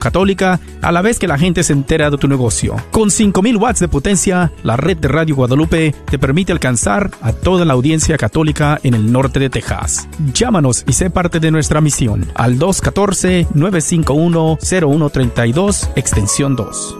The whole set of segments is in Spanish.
católica a la vez que la gente se entera de tu negocio. Con 5000 watts de potencia, la red de Radio Guadalupe te permite alcanzar a toda la audiencia católica en el norte de Texas. Llámanos y sé parte de nuestra misión al 214-951-0132, extensión 2.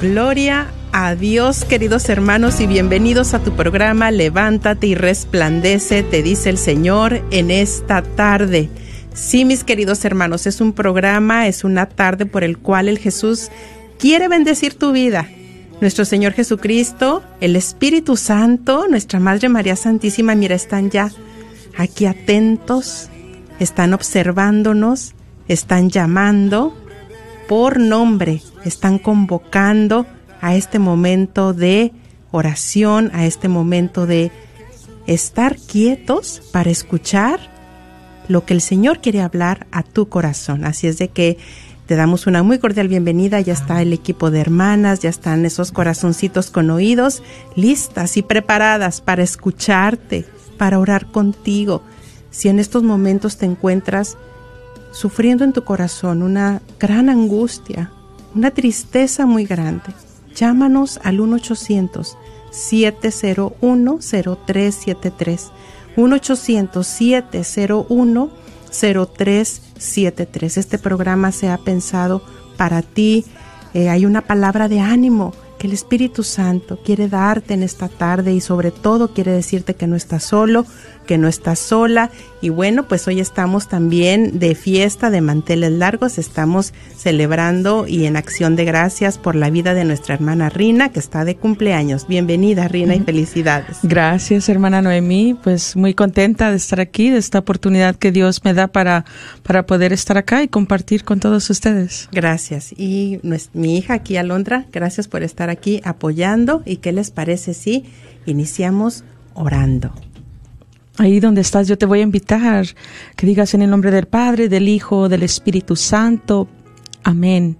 Gloria a Dios, queridos hermanos, y bienvenidos a tu programa Levántate y resplandece, te dice el Señor en esta tarde. Sí, mis queridos hermanos, es un programa, es una tarde por el cual el Jesús quiere bendecir tu vida. Nuestro Señor Jesucristo, el Espíritu Santo, nuestra Madre María Santísima, mira, están ya aquí atentos, están observándonos, están llamando por nombre, están convocando a este momento de oración, a este momento de estar quietos para escuchar lo que el Señor quiere hablar a tu corazón. Así es de que te damos una muy cordial bienvenida, ya está el equipo de hermanas, ya están esos corazoncitos con oídos listas y preparadas para escucharte, para orar contigo. Si en estos momentos te encuentras sufriendo en tu corazón una gran angustia, una tristeza muy grande, llámanos al 1-800-701-0373. 1-800-701-0373. Este programa se ha pensado para ti. Eh, hay una palabra de ánimo que el Espíritu Santo quiere darte en esta tarde y sobre todo quiere decirte que no estás solo, que no estás sola. Y bueno, pues hoy estamos también de fiesta de manteles largos, estamos celebrando y en acción de gracias por la vida de nuestra hermana Rina, que está de cumpleaños. Bienvenida, Rina, y felicidades. Gracias, hermana Noemí. Pues muy contenta de estar aquí, de esta oportunidad que Dios me da para, para poder estar acá y compartir con todos ustedes. Gracias. Y mi hija aquí, Alondra, gracias por estar aquí apoyando. ¿Y qué les parece si iniciamos orando? Ahí donde estás, yo te voy a invitar que digas en el nombre del Padre, del Hijo, del Espíritu Santo. Amén.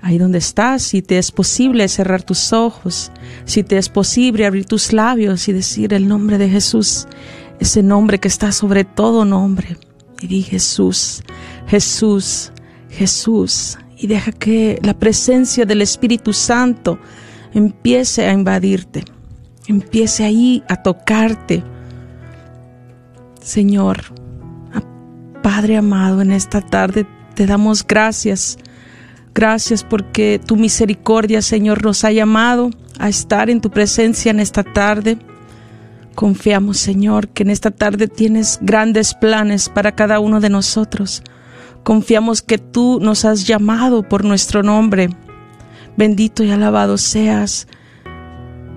Ahí donde estás, si te es posible cerrar tus ojos, si te es posible abrir tus labios y decir el nombre de Jesús, ese nombre que está sobre todo nombre. Y di Jesús, Jesús, Jesús, y deja que la presencia del Espíritu Santo empiece a invadirte, empiece ahí a tocarte. Señor, Padre amado, en esta tarde te damos gracias. Gracias porque tu misericordia, Señor, nos ha llamado a estar en tu presencia en esta tarde. Confiamos, Señor, que en esta tarde tienes grandes planes para cada uno de nosotros. Confiamos que tú nos has llamado por nuestro nombre. Bendito y alabado seas.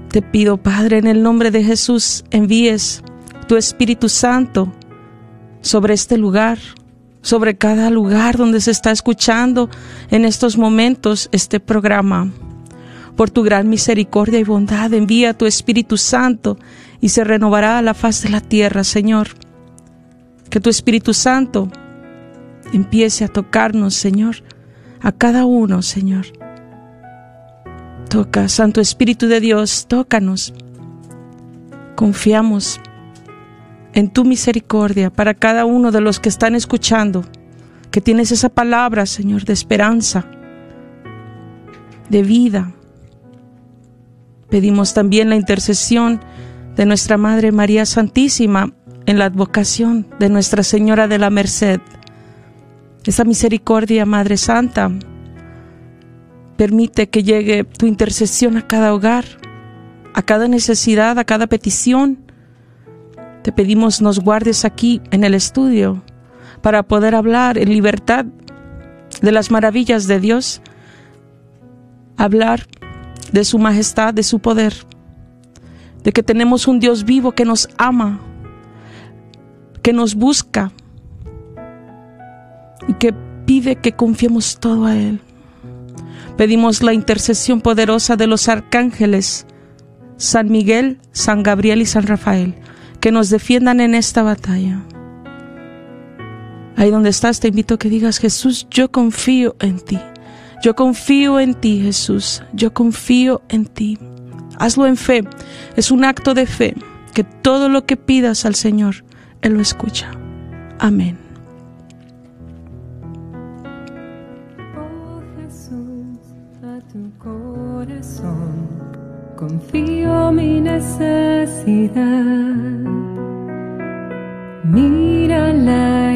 Te pido, Padre, en el nombre de Jesús, envíes tu Espíritu Santo sobre este lugar, sobre cada lugar donde se está escuchando en estos momentos este programa. Por tu gran misericordia y bondad, envía tu Espíritu Santo y se renovará la faz de la tierra, Señor. Que tu Espíritu Santo empiece a tocarnos, Señor, a cada uno, Señor. Toca, Santo Espíritu de Dios, tócanos. Confiamos en tu misericordia para cada uno de los que están escuchando, que tienes esa palabra, Señor, de esperanza, de vida. Pedimos también la intercesión de nuestra Madre María Santísima en la advocación de Nuestra Señora de la Merced esa misericordia, Madre Santa, permite que llegue tu intercesión a cada hogar, a cada necesidad, a cada petición. Te pedimos nos guardes aquí en el estudio para poder hablar en libertad de las maravillas de Dios, hablar de su majestad, de su poder, de que tenemos un Dios vivo que nos ama, que nos busca, y que pide que confiemos todo a Él. Pedimos la intercesión poderosa de los arcángeles, San Miguel, San Gabriel y San Rafael, que nos defiendan en esta batalla. Ahí donde estás, te invito a que digas, Jesús, yo confío en ti. Yo confío en ti, Jesús. Yo confío en ti. Hazlo en fe. Es un acto de fe que todo lo que pidas al Señor, Él lo escucha. Amén. confío mi necesidad.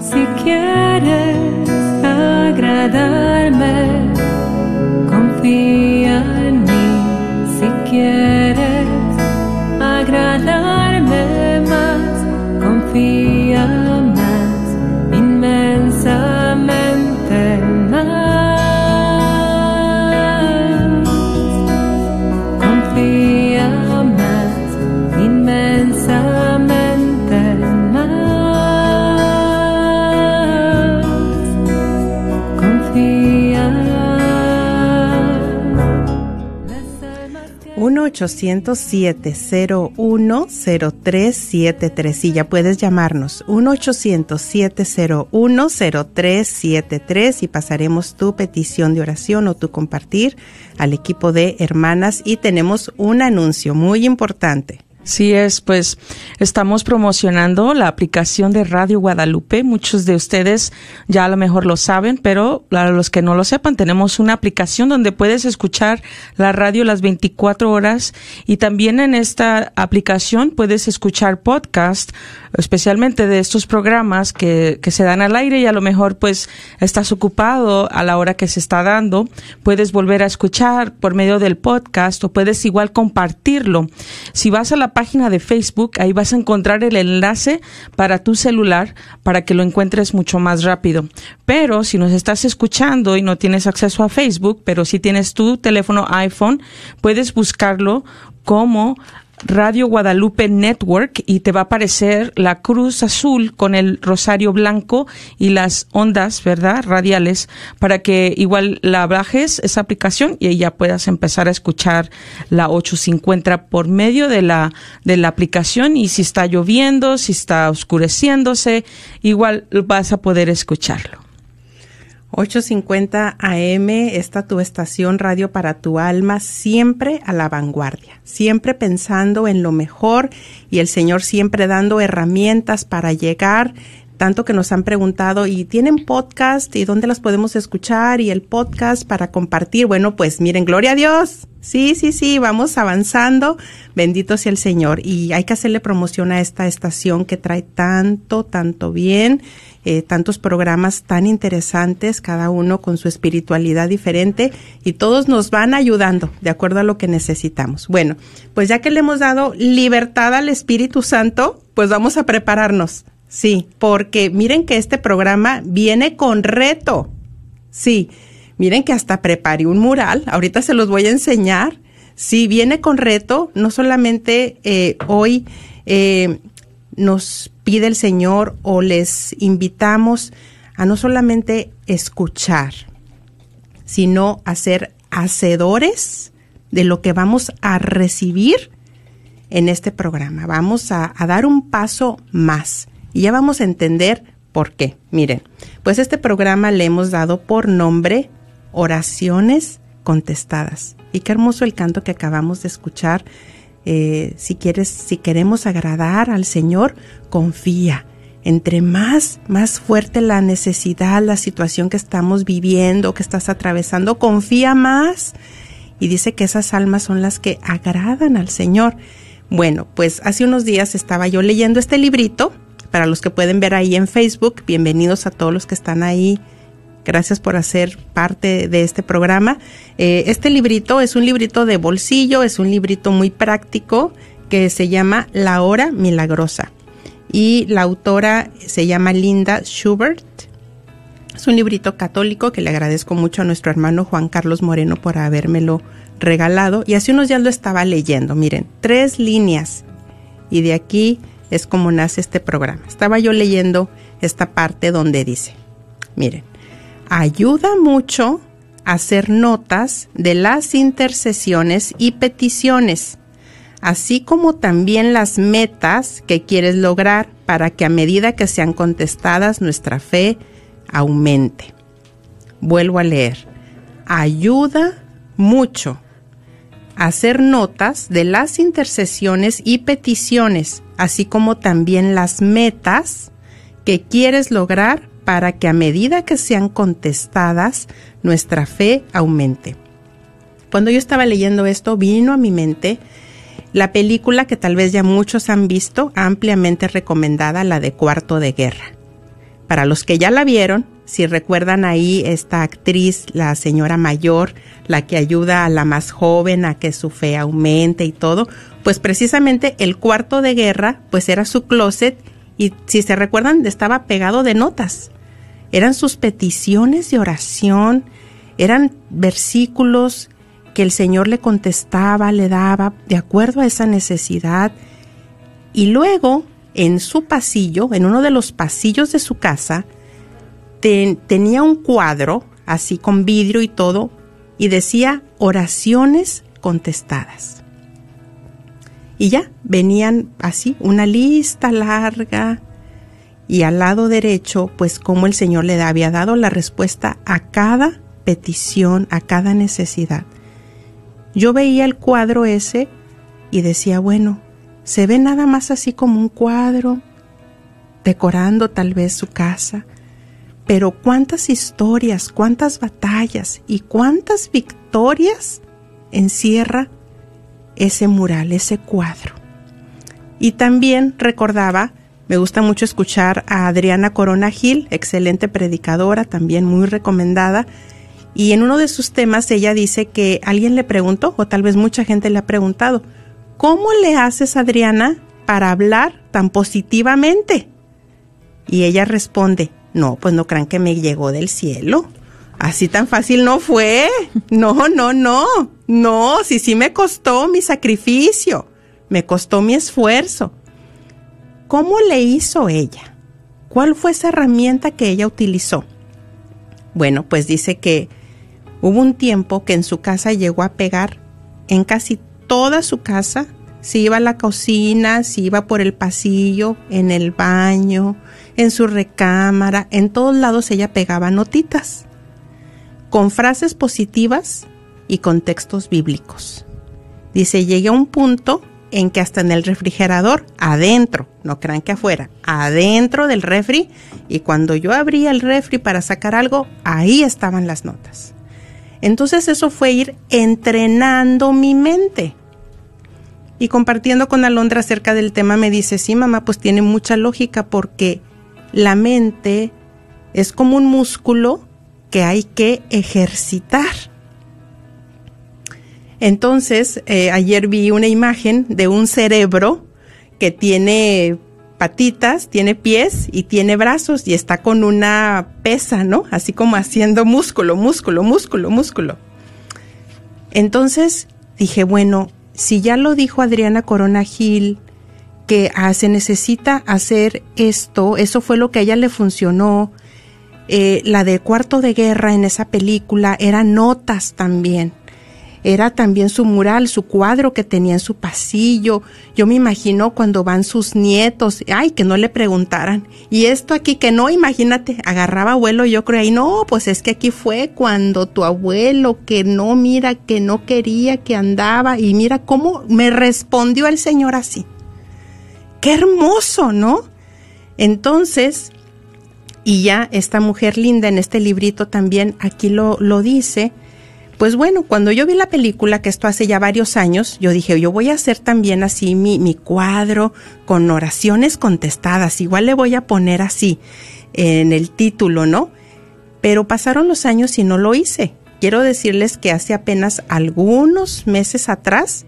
si quieres agradarme, confía en mí, si quieres 1-800-701-0373. Y ya puedes llamarnos 1-800-701-0373 y pasaremos tu petición de oración o tu compartir al equipo de hermanas. Y tenemos un anuncio muy importante. Sí es, pues estamos promocionando la aplicación de Radio Guadalupe. Muchos de ustedes ya a lo mejor lo saben, pero para los que no lo sepan, tenemos una aplicación donde puedes escuchar la radio las 24 horas y también en esta aplicación puedes escuchar podcast, especialmente de estos programas que, que se dan al aire y a lo mejor pues estás ocupado a la hora que se está dando. Puedes volver a escuchar por medio del podcast o puedes igual compartirlo. Si vas a la página de Facebook, ahí vas a encontrar el enlace para tu celular para que lo encuentres mucho más rápido. Pero si nos estás escuchando y no tienes acceso a Facebook, pero si tienes tu teléfono iPhone, puedes buscarlo como Radio Guadalupe Network y te va a aparecer la cruz azul con el rosario blanco y las ondas, ¿verdad? Radiales, para que igual la bajes esa aplicación y ya puedas empezar a escuchar la 850 por medio de la, de la aplicación y si está lloviendo, si está oscureciéndose, igual vas a poder escucharlo. 850 AM, está tu estación radio para tu alma, siempre a la vanguardia, siempre pensando en lo mejor y el Señor siempre dando herramientas para llegar tanto que nos han preguntado, ¿y tienen podcast? ¿Y dónde las podemos escuchar? ¿Y el podcast para compartir? Bueno, pues miren, gloria a Dios. Sí, sí, sí, vamos avanzando. Bendito sea el Señor. Y hay que hacerle promoción a esta estación que trae tanto, tanto bien, eh, tantos programas tan interesantes, cada uno con su espiritualidad diferente, y todos nos van ayudando de acuerdo a lo que necesitamos. Bueno, pues ya que le hemos dado libertad al Espíritu Santo, pues vamos a prepararnos Sí, porque miren que este programa viene con reto. Sí, miren que hasta preparé un mural, ahorita se los voy a enseñar. Sí, viene con reto, no solamente eh, hoy eh, nos pide el Señor o les invitamos a no solamente escuchar, sino a ser hacedores de lo que vamos a recibir en este programa. Vamos a dar un paso más. Y ya vamos a entender por qué. Miren, pues este programa le hemos dado por nombre Oraciones contestadas. Y qué hermoso el canto que acabamos de escuchar. Eh, si quieres, si queremos agradar al Señor, confía. Entre más, más fuerte la necesidad, la situación que estamos viviendo, que estás atravesando, confía más. Y dice que esas almas son las que agradan al Señor. Bueno, pues hace unos días estaba yo leyendo este librito para los que pueden ver ahí en Facebook, bienvenidos a todos los que están ahí. Gracias por hacer parte de este programa. Eh, este librito es un librito de bolsillo, es un librito muy práctico que se llama La Hora Milagrosa. Y la autora se llama Linda Schubert. Es un librito católico que le agradezco mucho a nuestro hermano Juan Carlos Moreno por habérmelo regalado. Y hace unos días lo estaba leyendo. Miren, tres líneas. Y de aquí es como nace este programa. Estaba yo leyendo esta parte donde dice, miren, ayuda mucho hacer notas de las intercesiones y peticiones, así como también las metas que quieres lograr para que a medida que sean contestadas nuestra fe aumente. Vuelvo a leer. Ayuda mucho hacer notas de las intercesiones y peticiones, así como también las metas que quieres lograr para que a medida que sean contestadas, nuestra fe aumente. Cuando yo estaba leyendo esto, vino a mi mente la película que tal vez ya muchos han visto, ampliamente recomendada, la de Cuarto de Guerra. Para los que ya la vieron, si recuerdan ahí esta actriz, la señora mayor, la que ayuda a la más joven a que su fe aumente y todo, pues precisamente el cuarto de guerra, pues era su closet y si se recuerdan estaba pegado de notas. Eran sus peticiones de oración, eran versículos que el Señor le contestaba, le daba de acuerdo a esa necesidad. Y luego, en su pasillo, en uno de los pasillos de su casa, tenía un cuadro, así con vidrio y todo, y decía oraciones contestadas. Y ya venían así, una lista larga, y al lado derecho, pues como el Señor le había dado la respuesta a cada petición, a cada necesidad. Yo veía el cuadro ese y decía, bueno, se ve nada más así como un cuadro, decorando tal vez su casa, pero cuántas historias, cuántas batallas y cuántas victorias encierra ese mural, ese cuadro. Y también recordaba, me gusta mucho escuchar a Adriana Corona Gil, excelente predicadora, también muy recomendada. Y en uno de sus temas ella dice que alguien le preguntó, o tal vez mucha gente le ha preguntado, ¿cómo le haces, Adriana, para hablar tan positivamente? Y ella responde, no, pues no crean que me llegó del cielo. Así tan fácil no fue. No, no, no. No, sí, sí me costó mi sacrificio. me costó mi esfuerzo. ¿Cómo le hizo ella? ¿Cuál fue esa herramienta que ella utilizó? Bueno, pues dice que hubo un tiempo que en su casa llegó a pegar en casi toda su casa, si iba a la cocina, si iba por el pasillo, en el baño, en su recámara, en todos lados ella pegaba notitas, con frases positivas y con textos bíblicos. Dice, llegué a un punto en que hasta en el refrigerador, adentro, no crean que afuera, adentro del refri, y cuando yo abría el refri para sacar algo, ahí estaban las notas. Entonces eso fue ir entrenando mi mente. Y compartiendo con Alondra acerca del tema, me dice, sí, mamá, pues tiene mucha lógica porque la mente es como un músculo que hay que ejercitar. Entonces, eh, ayer vi una imagen de un cerebro que tiene patitas, tiene pies y tiene brazos y está con una pesa, ¿no? Así como haciendo músculo, músculo, músculo, músculo. Entonces dije, bueno, si ya lo dijo Adriana Corona Gil, que ah, se necesita hacer esto, eso fue lo que a ella le funcionó. Eh, la de cuarto de guerra en esa película eran notas también era también su mural, su cuadro que tenía en su pasillo. Yo me imagino cuando van sus nietos, ay, que no le preguntaran. Y esto aquí que no, imagínate, agarraba abuelo, yo creo ahí, no, pues es que aquí fue cuando tu abuelo, que no, mira, que no quería, que andaba, y mira cómo me respondió el Señor así. Qué hermoso, ¿no? Entonces, y ya esta mujer linda en este librito también aquí lo, lo dice, pues bueno, cuando yo vi la película, que esto hace ya varios años, yo dije, yo voy a hacer también así mi, mi cuadro con oraciones contestadas, igual le voy a poner así en el título, ¿no? Pero pasaron los años y no lo hice. Quiero decirles que hace apenas algunos meses atrás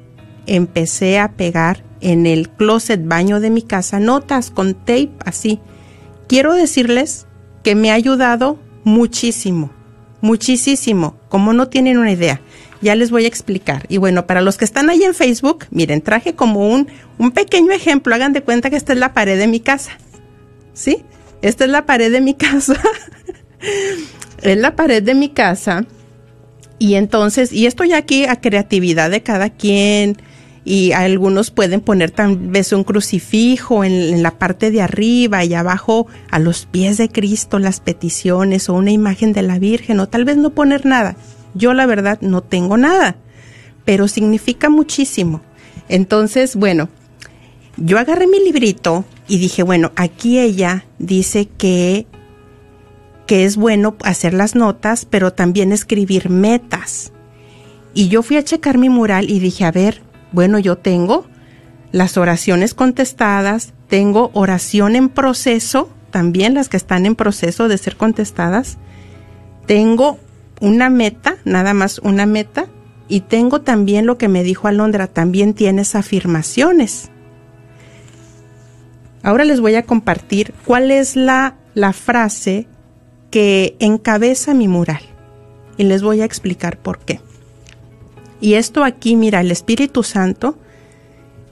empecé a pegar en el closet baño de mi casa notas con tape así. Quiero decirles que me ha ayudado muchísimo muchísimo, como no tienen una idea. Ya les voy a explicar. Y bueno, para los que están ahí en Facebook, miren, traje como un, un pequeño ejemplo. Hagan de cuenta que esta es la pared de mi casa. ¿Sí? Esta es la pared de mi casa. es la pared de mi casa. Y entonces, y esto ya aquí a creatividad de cada quien, y algunos pueden poner tal vez un crucifijo en, la parte de arriba y abajo a los pies de Cristo las peticiones o una imagen de la Virgen o tal vez no poner nada. Yo la verdad no tengo nada, pero significa muchísimo. Entonces, bueno, yo agarré mi librito y dije, bueno, aquí ella dice que que es bueno hacer las notas, pero también escribir metas. Y yo fui a checar mi mural y dije, a ver, bueno, yo tengo las oraciones contestadas, tengo oración en proceso, también las que están en proceso de ser contestadas, tengo una meta, nada más una meta, y tengo también lo que me dijo Alondra, también tienes afirmaciones. Ahora les voy a compartir cuál es la, la frase que encabeza mi mural y les voy a explicar por qué. Y esto aquí, mira, el Espíritu Santo,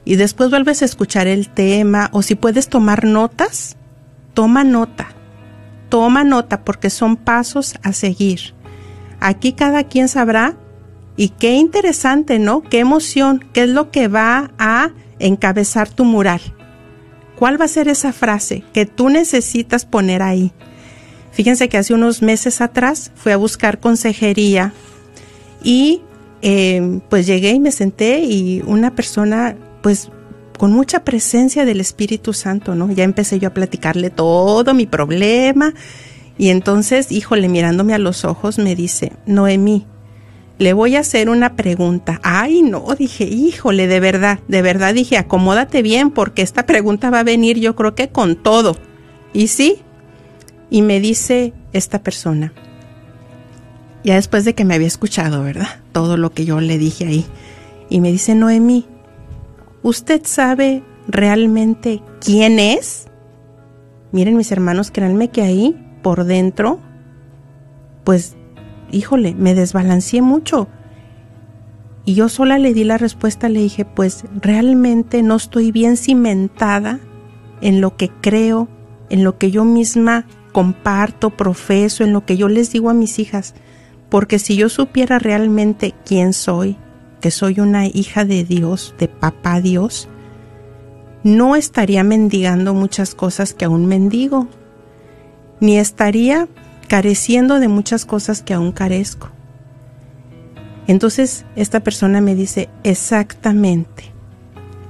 y después vuelves a escuchar el tema, o si puedes tomar notas, toma nota, toma nota, porque son pasos a seguir. Aquí cada quien sabrá, y qué interesante, ¿no? Qué emoción, qué es lo que va a encabezar tu mural. ¿Cuál va a ser esa frase que tú necesitas poner ahí? Fíjense que hace unos meses atrás fui a buscar consejería y eh, pues llegué y me senté y una persona, pues con mucha presencia del Espíritu Santo, ¿no? Ya empecé yo a platicarle todo mi problema y entonces, híjole, mirándome a los ojos, me dice, Noemí, le voy a hacer una pregunta. Ay, no, dije, híjole, de verdad, de verdad dije, acomódate bien porque esta pregunta va a venir yo creo que con todo. Y sí, y me dice esta persona, ya después de que me había escuchado, ¿verdad? Todo lo que yo le dije ahí. Y me dice, Noemí, ¿usted sabe realmente quién es? Miren mis hermanos, créanme que ahí, por dentro, pues, híjole, me desbalanceé mucho. Y yo sola le di la respuesta, le dije, pues realmente no estoy bien cimentada en lo que creo, en lo que yo misma comparto, profeso, en lo que yo les digo a mis hijas. Porque si yo supiera realmente quién soy, que soy una hija de Dios, de papá Dios, no estaría mendigando muchas cosas que aún mendigo, ni estaría careciendo de muchas cosas que aún carezco. Entonces esta persona me dice, exactamente,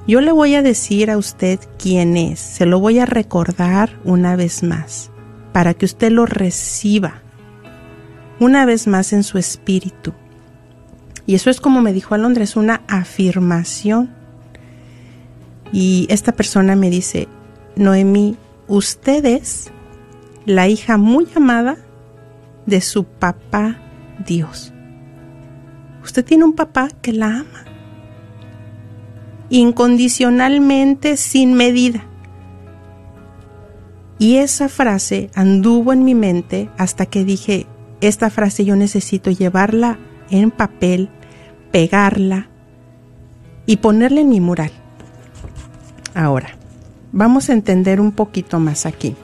yo le voy a decir a usted quién es, se lo voy a recordar una vez más, para que usted lo reciba una vez más en su espíritu. Y eso es como me dijo Alondra, es una afirmación. Y esta persona me dice, Noemí, usted es la hija muy amada de su papá Dios. Usted tiene un papá que la ama. Incondicionalmente, sin medida. Y esa frase anduvo en mi mente hasta que dije, esta frase yo necesito llevarla en papel, pegarla y ponerla en mi mural. Ahora, vamos a entender un poquito más aquí.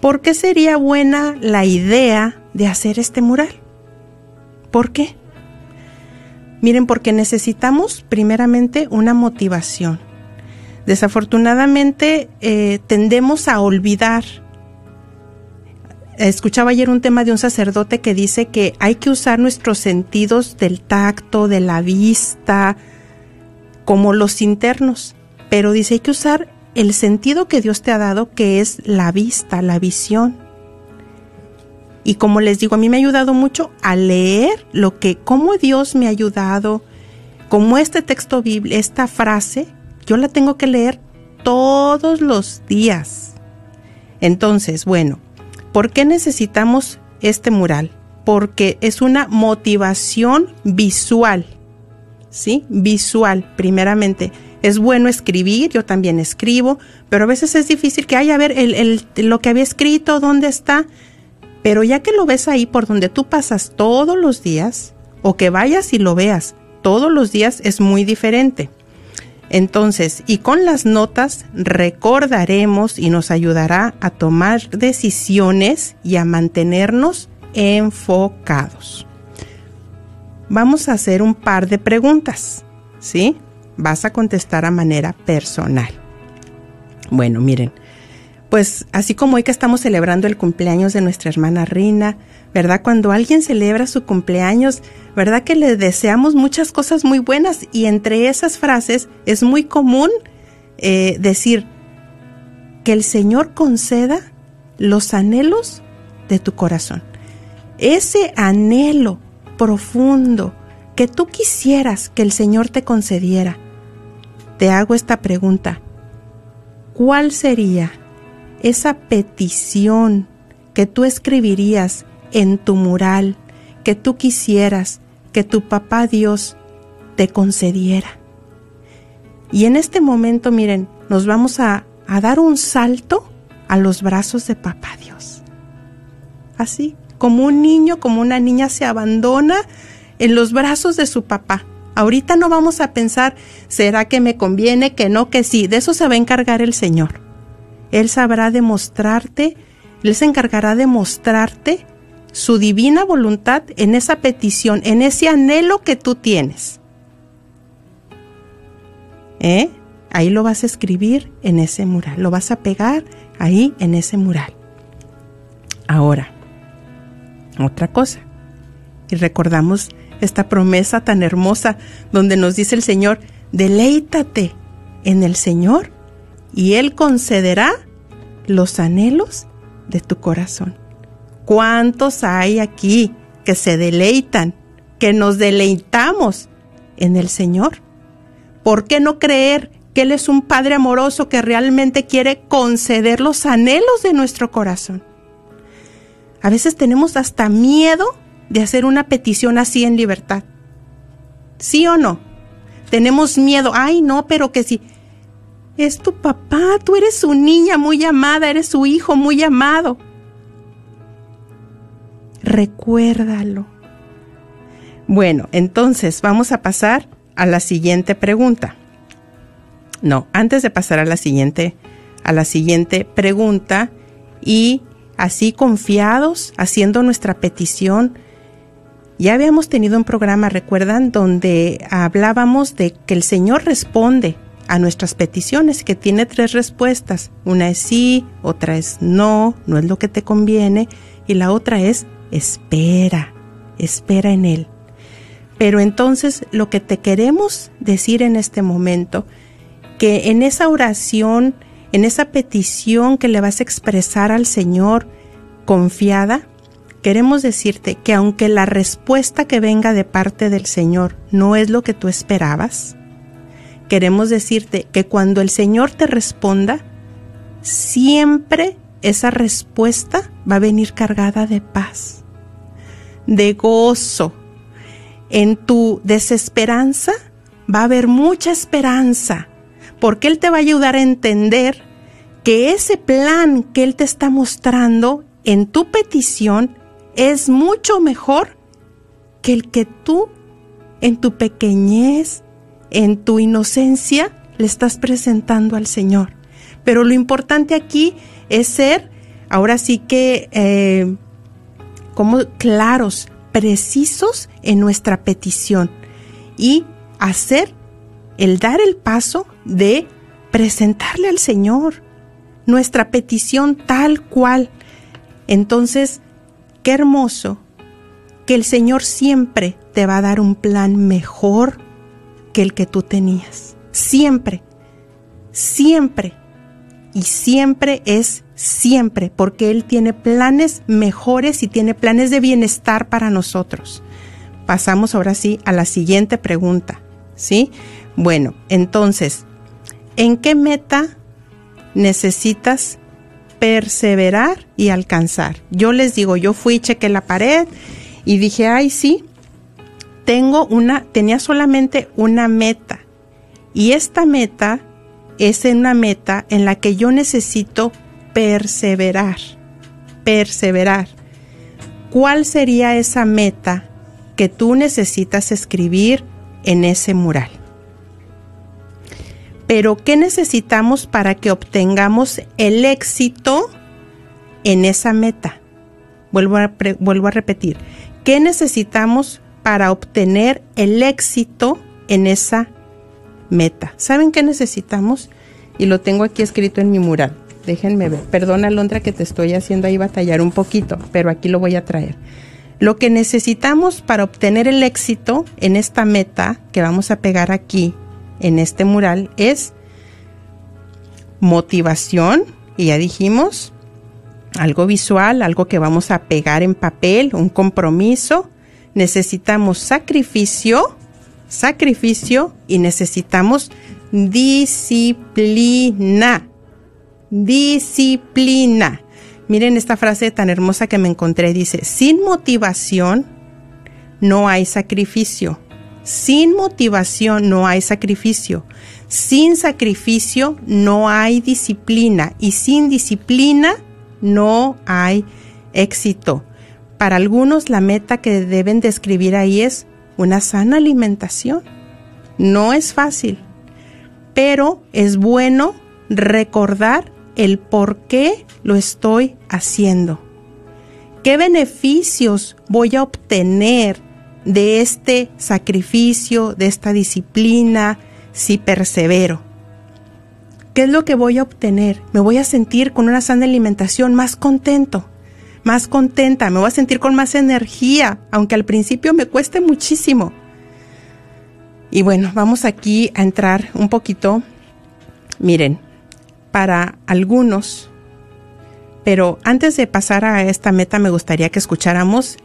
¿Por qué sería buena la idea de hacer este mural? ¿Por qué? Miren, porque necesitamos primeramente una motivación. Desafortunadamente eh, tendemos a olvidar. Escuchaba ayer un tema de un sacerdote que dice que hay que usar nuestros sentidos del tacto, de la vista, como los internos, pero dice hay que usar el sentido que Dios te ha dado, que es la vista, la visión. Y como les digo, a mí me ha ayudado mucho a leer lo que, cómo Dios me ha ayudado, como este texto bíblico, esta frase, yo la tengo que leer todos los días. Entonces, bueno, ¿por qué necesitamos este mural? Porque es una motivación visual, ¿sí? Visual, primeramente. Es bueno escribir, yo también escribo, pero a veces es difícil que, haya a ver, el, el, lo que había escrito, ¿dónde está? Pero ya que lo ves ahí por donde tú pasas todos los días, o que vayas y lo veas todos los días, es muy diferente. Entonces, y con las notas recordaremos y nos ayudará a tomar decisiones y a mantenernos enfocados. Vamos a hacer un par de preguntas, ¿sí? Vas a contestar a manera personal. Bueno, miren, pues así como hoy que estamos celebrando el cumpleaños de nuestra hermana Rina, ¿verdad? Cuando alguien celebra su cumpleaños, ¿verdad? Que le deseamos muchas cosas muy buenas y entre esas frases es muy común eh, decir que el Señor conceda los anhelos de tu corazón. Ese anhelo profundo que tú quisieras que el Señor te concediera. Te hago esta pregunta. ¿Cuál sería esa petición que tú escribirías en tu mural, que tú quisieras que tu papá Dios te concediera. Y en este momento, miren, nos vamos a, a dar un salto a los brazos de papá Dios. Así, como un niño, como una niña se abandona en los brazos de su papá. Ahorita no vamos a pensar, ¿será que me conviene, que no, que sí? De eso se va a encargar el Señor. Él sabrá demostrarte, Él se encargará de mostrarte su divina voluntad en esa petición, en ese anhelo que tú tienes. ¿Eh? Ahí lo vas a escribir en ese mural, lo vas a pegar ahí en ese mural. Ahora, otra cosa. Y recordamos esta promesa tan hermosa donde nos dice el Señor, deleítate en el Señor y Él concederá los anhelos de tu corazón. ¿Cuántos hay aquí que se deleitan, que nos deleitamos en el Señor? ¿Por qué no creer que Él es un Padre amoroso que realmente quiere conceder los anhelos de nuestro corazón? A veces tenemos hasta miedo de hacer una petición así en libertad. ¿Sí o no? Tenemos miedo. Ay, no, pero que si es tu papá, tú eres su niña muy amada, eres su hijo muy amado. Recuérdalo. Bueno, entonces vamos a pasar a la siguiente pregunta. No, antes de pasar a la siguiente, a la siguiente pregunta y así confiados, haciendo nuestra petición. Ya habíamos tenido un programa, recuerdan, donde hablábamos de que el Señor responde a nuestras peticiones, que tiene tres respuestas. Una es sí, otra es no, no es lo que te conviene, y la otra es espera, espera en Él. Pero entonces lo que te queremos decir en este momento, que en esa oración, en esa petición que le vas a expresar al Señor confiada, queremos decirte que aunque la respuesta que venga de parte del Señor no es lo que tú esperabas, queremos decirte que cuando el Señor te responda, siempre esa respuesta va a venir cargada de paz, de gozo. En tu desesperanza va a haber mucha esperanza, porque Él te va a ayudar a entender que ese plan que Él te está mostrando en tu petición es mucho mejor que el que tú, en tu pequeñez, en tu inocencia, le estás presentando al Señor. Pero lo importante aquí es ser, ahora sí que, eh, como claros, precisos en nuestra petición y hacer el dar el paso de presentarle al Señor nuestra petición tal cual. Entonces, qué hermoso que el Señor siempre te va a dar un plan mejor que el que tú tenías. Siempre, siempre. Y siempre es siempre, porque Él tiene planes mejores y tiene planes de bienestar para nosotros. Pasamos ahora sí a la siguiente pregunta, ¿sí? Bueno, entonces, ¿en qué meta necesitas perseverar y alcanzar? Yo les digo, yo fui, chequé la pared y dije, ay, sí, tengo una, tenía solamente una meta. Y esta meta es una meta en la que yo necesito perseverar, perseverar. ¿Cuál sería esa meta que tú necesitas escribir en ese mural? Pero ¿qué necesitamos para que obtengamos el éxito en esa meta? Vuelvo a, repetir, ¿qué necesitamos para obtener el éxito en esa meta? ¿Saben qué necesitamos? Y lo tengo aquí escrito en mi mural. Déjenme ver. Perdona, Londra, que te estoy haciendo ahí batallar un poquito, pero aquí lo voy a traer. Lo que necesitamos para obtener el éxito en esta meta que vamos a pegar aquí en este mural es motivación, y ya dijimos, algo visual, algo que vamos a pegar en papel, un compromiso. Necesitamos sacrificio, sacrificio y necesitamos disciplina. Disciplina. Miren esta frase tan hermosa que me encontré. Dice, sin motivación no hay sacrificio. Sin motivación no hay sacrificio. Sin sacrificio no hay disciplina. Y sin disciplina no hay éxito. Para algunos la meta que deben describir ahí es una sana alimentación. No es fácil, pero es bueno recordar el por qué lo estoy haciendo. ¿Qué beneficios voy a obtener de este sacrificio, de esta disciplina, si persevero. ¿Qué es lo que voy a obtener? Me voy a sentir con una sana alimentación más contento, más contenta, me voy a sentir con más energía, aunque al principio me cueste muchísimo. Y bueno, vamos aquí a entrar un poquito. Miren, para algunos, pero antes de pasar a esta meta me gustaría que escucháramos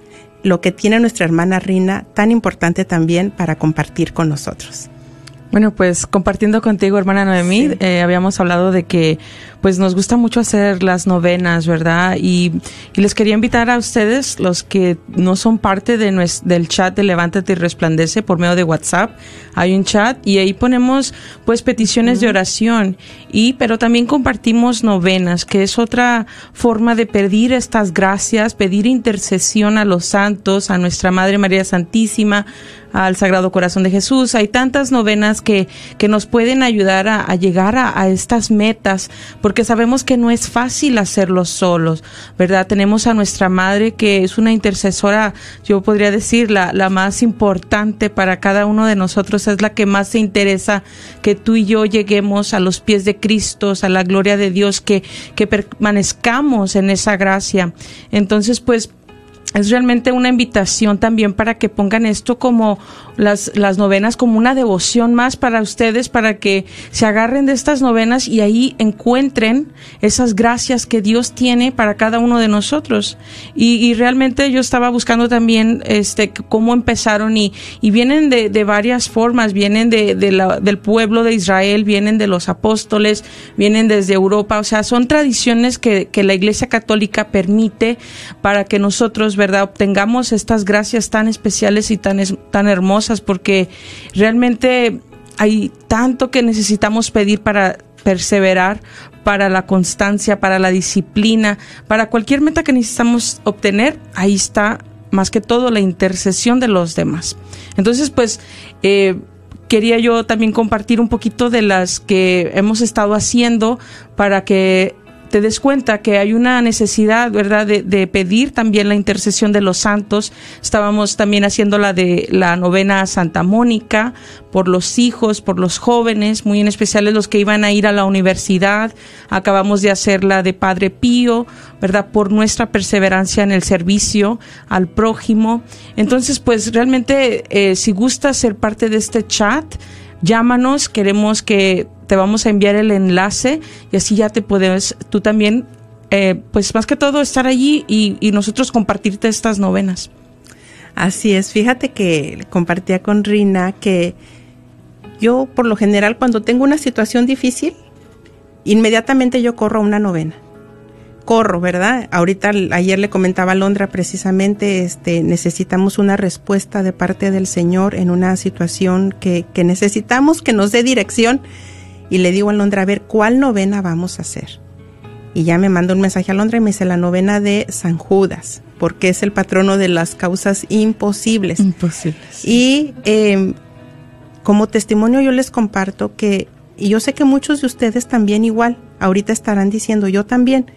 lo que tiene nuestra hermana Rina, tan importante también para compartir con nosotros. Bueno, pues compartiendo contigo, hermana Noemí, eh, habíamos hablado de que pues nos gusta mucho hacer las novenas, ¿verdad? Y, y les quería invitar a ustedes, los que no son parte de nues- del chat de Levántate y Resplandece por medio de WhatsApp, hay un chat y ahí ponemos pues peticiones de oración y pero también compartimos novenas, que es otra forma de pedir estas gracias, pedir intercesión a los santos, a nuestra Madre María Santísima, al Sagrado Corazón de Jesús. Hay tantas novenas que, que nos pueden ayudar a, a llegar a, a estas metas, porque sabemos que no es fácil hacerlo solos, ¿verdad? Tenemos a nuestra Madre que es una intercesora, yo podría decir, la, la más importante para cada uno de nosotros, es la que más se interesa que tú y yo lleguemos a los pies de Cristo, a la gloria de Dios, que, que permanezcamos en esa gracia. Entonces, pues, es realmente una invitación también para que pongan esto como las, las novenas como una devoción más para ustedes, para que se agarren de estas novenas y ahí encuentren esas gracias que Dios tiene para cada uno de nosotros. Y, realmente yo estaba buscando también este cómo empezaron y, y vienen de, de varias formas, vienen de, de la- del pueblo de Israel, vienen de los apóstoles, vienen desde Europa, o sea, son tradiciones que, que la Iglesia Católica permite para que nosotros, ¿verdad?, obtengamos estas gracias tan especiales y tan, tan hermosas, porque realmente hay tanto que necesitamos pedir para perseverar, para la constancia, para la disciplina, para cualquier meta que necesitamos obtener, ahí está más que todo la intercesión de los demás. Entonces, pues, eh, quería yo también compartir un poquito de las que hemos estado haciendo para que te des cuenta que hay una necesidad, ¿verdad?, de, de pedir también la intercesión de los santos. Estábamos también haciendo la de la novena Santa Mónica por los hijos, por los jóvenes, muy en especial los que iban a ir a la universidad. Acabamos de hacer la de Padre Pío, ¿verdad?, por nuestra perseverancia en el servicio al prójimo. Entonces, pues realmente, eh, si gustas ser parte de este chat, llámanos, queremos que te vamos a enviar el enlace y así ya te puedes tú también, eh, pues más que todo estar allí y, y nosotros compartirte estas novenas. Así es, fíjate que compartía con Rina que yo por lo general cuando tengo una situación difícil, inmediatamente yo corro a una novena. Corro, ¿verdad? Ahorita ayer le comentaba a Londra precisamente, este, necesitamos una respuesta de parte del Señor en una situación que, que necesitamos que nos dé dirección. Y le digo a Londra, a ver, ¿cuál novena vamos a hacer? Y ya me manda un mensaje a Londra y me dice la novena de San Judas, porque es el patrono de las causas imposibles. Imposible. Y eh, como testimonio yo les comparto que, y yo sé que muchos de ustedes también igual, ahorita estarán diciendo yo también,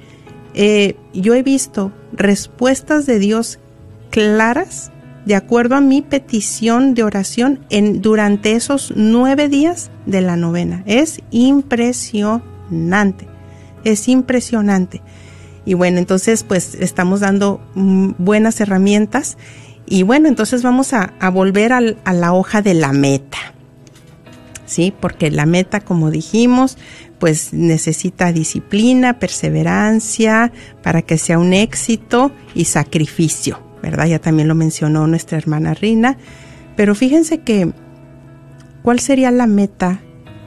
eh, yo he visto respuestas de Dios claras de acuerdo a mi petición de oración en, durante esos nueve días de la novena. Es impresionante, es impresionante. Y bueno, entonces pues estamos dando mm, buenas herramientas y bueno, entonces vamos a, volver a la hoja de la meta. ¿Sí? Porque la meta, como dijimos, pues necesita disciplina, perseverancia para que sea un éxito y sacrificio, ¿verdad? Ya también lo mencionó nuestra hermana Rina. Pero fíjense que, ¿cuál sería la meta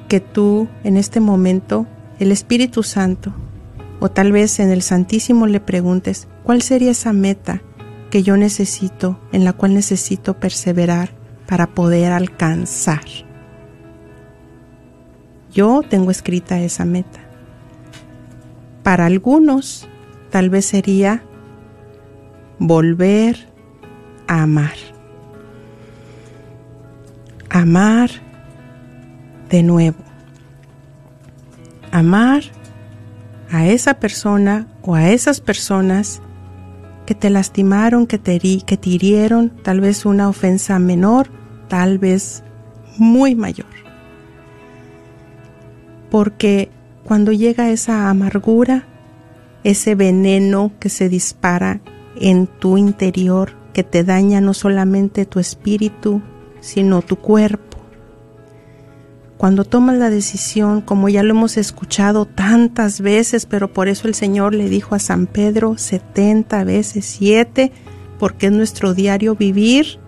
que tú en este momento, el Espíritu Santo, o tal vez en el Santísimo le preguntes, ¿cuál sería esa meta que yo necesito, en la cual necesito perseverar para poder alcanzar? Yo tengo escrita esa meta. Para algunos, tal vez sería volver a amar. Amar de nuevo. Amar a esa persona o a esas personas que te lastimaron, que te, que te hirieron, tal vez una ofensa menor, tal vez muy mayor. Porque cuando llega esa amargura, ese veneno que se dispara en tu interior, que te daña no solamente tu espíritu, sino tu cuerpo. Cuando tomas la decisión, como ya lo hemos escuchado tantas veces, pero por eso el Señor le dijo a San Pedro 70 veces 7, porque es nuestro diario vivir.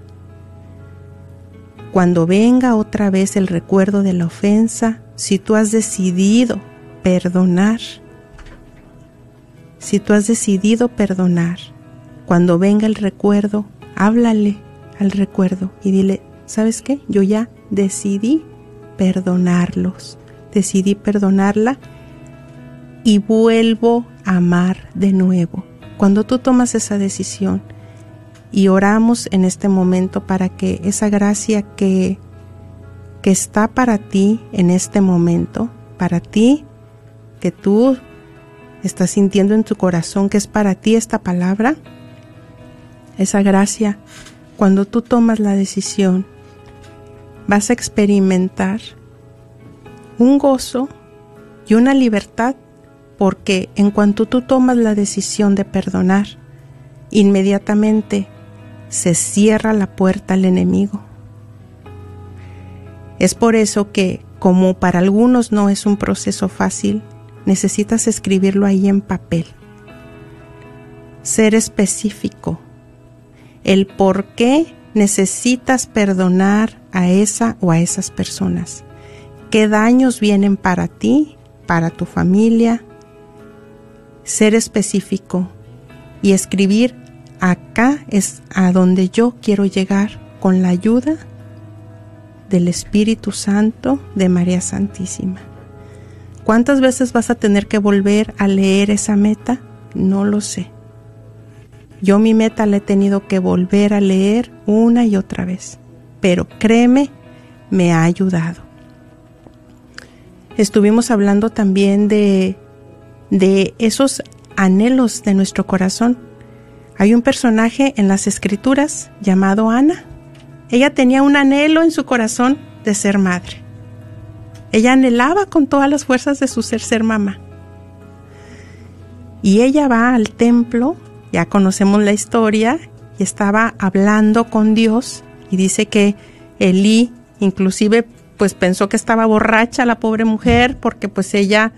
Cuando venga otra vez el recuerdo de la ofensa, si tú has decidido perdonar, si tú has decidido perdonar, cuando venga el recuerdo, háblale al recuerdo y dile, ¿sabes qué? Yo ya decidí perdonarlos, decidí perdonarla y vuelvo a amar de nuevo. Cuando tú tomas esa decisión y oramos en este momento para que esa gracia que, que está para ti en este momento, para ti, que tú estás sintiendo en tu corazón que es para ti esta palabra, esa gracia, cuando tú tomas la decisión, vas a experimentar un gozo y una libertad porque en cuanto tú tomas la decisión de perdonar, inmediatamente se cierra la puerta al enemigo. Es por eso que, como para algunos no es un proceso fácil, necesitas escribirlo ahí en papel. Ser específico. El por qué necesitas perdonar a esa o a esas personas. ¿Qué daños vienen para ti, para tu familia, ser específico y escribir acá es a donde yo quiero llegar con la ayuda del Espíritu Santo de María Santísima. ¿Cuántas veces vas a tener que volver a leer esa meta? No lo sé. Yo mi meta la he tenido que volver a leer una y otra vez, pero créeme, me ha ayudado. Estuvimos hablando también de de esos anhelos de nuestro corazón. Hay un personaje en las escrituras llamado Ana. Ella tenía un anhelo en su corazón de ser madre. Ella anhelaba con todas las fuerzas de su ser ser mamá. Y ella va al templo, ya conocemos la historia, y estaba hablando con Dios y dice que Elí inclusive pues pensó que estaba borracha la pobre mujer porque pues ella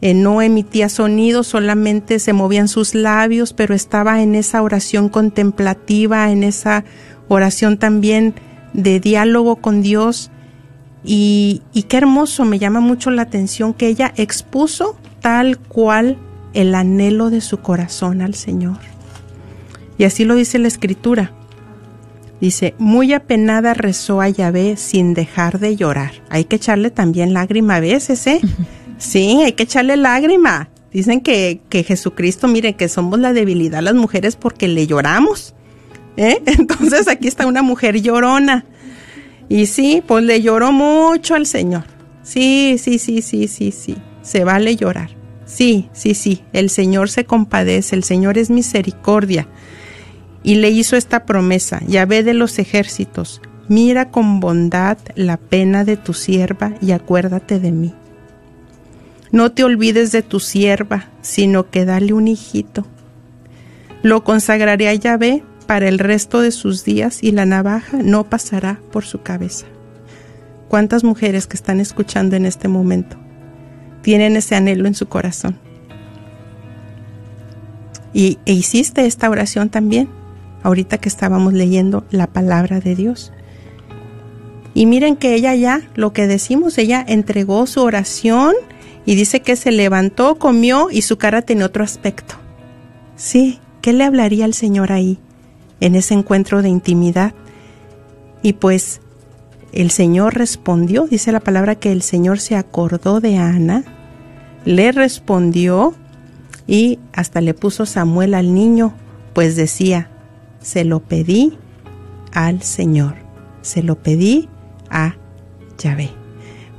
eh, no emitía sonido, solamente se movían sus labios, pero estaba en esa oración contemplativa, en esa oración también de diálogo con Dios. Y, y qué hermoso, me llama mucho la atención que ella expuso tal cual el anhelo de su corazón al Señor. Y así lo dice la escritura. Dice, muy apenada rezó a Yahvé sin dejar de llorar. Hay que echarle también lágrima a veces, ¿eh? Sí, hay que echarle lágrima. Dicen que, que Jesucristo, mire, que somos la debilidad las mujeres porque le lloramos. ¿Eh? Entonces aquí está una mujer llorona. Y sí, pues le lloró mucho al Señor. Sí, sí, sí, sí, sí, sí. Se vale llorar. Sí, sí, sí. El Señor se compadece, el Señor es misericordia. Y le hizo esta promesa, ve de los ejércitos, mira con bondad la pena de tu sierva y acuérdate de mí. No te olvides de tu sierva, sino que dale un hijito. Lo consagraré a Yahvé para el resto de sus días y la navaja no pasará por su cabeza. ¿Cuántas mujeres que están escuchando en este momento tienen ese anhelo en su corazón? Y e hiciste esta oración también, ahorita que estábamos leyendo la palabra de Dios. Y miren que ella ya, lo que decimos, ella entregó su oración y dice que se levantó, comió y su cara tenía otro aspecto. Sí, ¿qué le hablaría al Señor ahí, en ese encuentro de intimidad? Y pues el Señor respondió, dice la palabra que el Señor se acordó de Ana, le respondió y hasta le puso Samuel al niño, pues decía, se lo pedí al Señor, se lo pedí a Yahvé.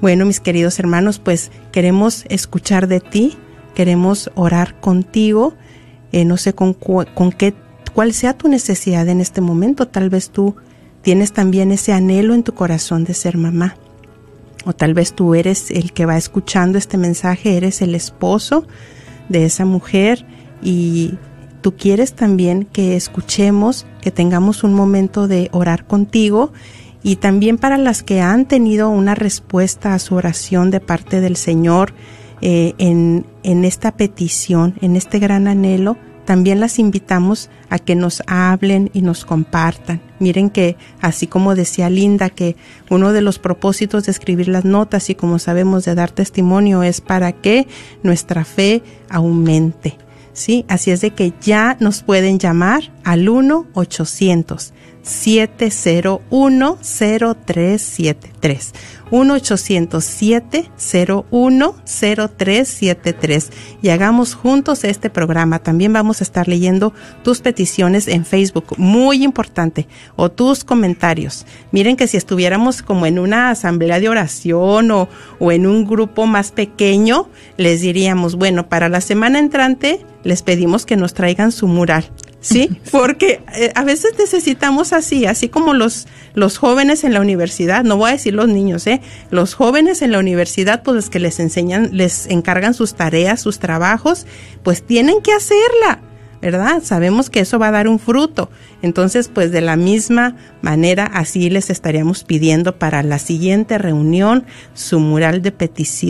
Bueno, mis queridos hermanos, pues queremos escuchar de ti, queremos orar contigo. Eh, no sé con, con qué, cuál sea tu necesidad en este momento. Tal vez tú tienes también ese anhelo en tu corazón de ser mamá. O tal vez tú eres el que va escuchando este mensaje, eres el esposo de esa mujer y tú quieres también que escuchemos, que tengamos un momento de orar contigo y también para las que han tenido una respuesta a su oración de parte del Señor eh, en, en esta petición, en este gran anhelo, también las invitamos a que nos hablen y nos compartan. Miren que, así como decía Linda, que uno de los propósitos de escribir las notas y como sabemos de dar testimonio es para que nuestra fe aumente. ¿sí? Así es de que ya nos pueden llamar al 1 800 701 0373 1-800-701-0373 y hagamos juntos este programa. También vamos a estar leyendo tus peticiones en Facebook, muy importante, o tus comentarios. Miren que si estuviéramos como en una asamblea de oración o, o en un grupo más pequeño, les diríamos, bueno, para la semana entrante les pedimos que nos traigan su mural. Sí, porque eh, a veces necesitamos así, así como los, los jóvenes en la universidad, no voy a decir los niños, ¿eh? Los jóvenes en la universidad, pues los que les enseñan, les encargan sus tareas, sus trabajos, pues tienen que hacerla, ¿verdad? Sabemos que eso va a dar un fruto. Entonces, pues de la misma manera, así les estaríamos pidiendo para la siguiente reunión su mural de,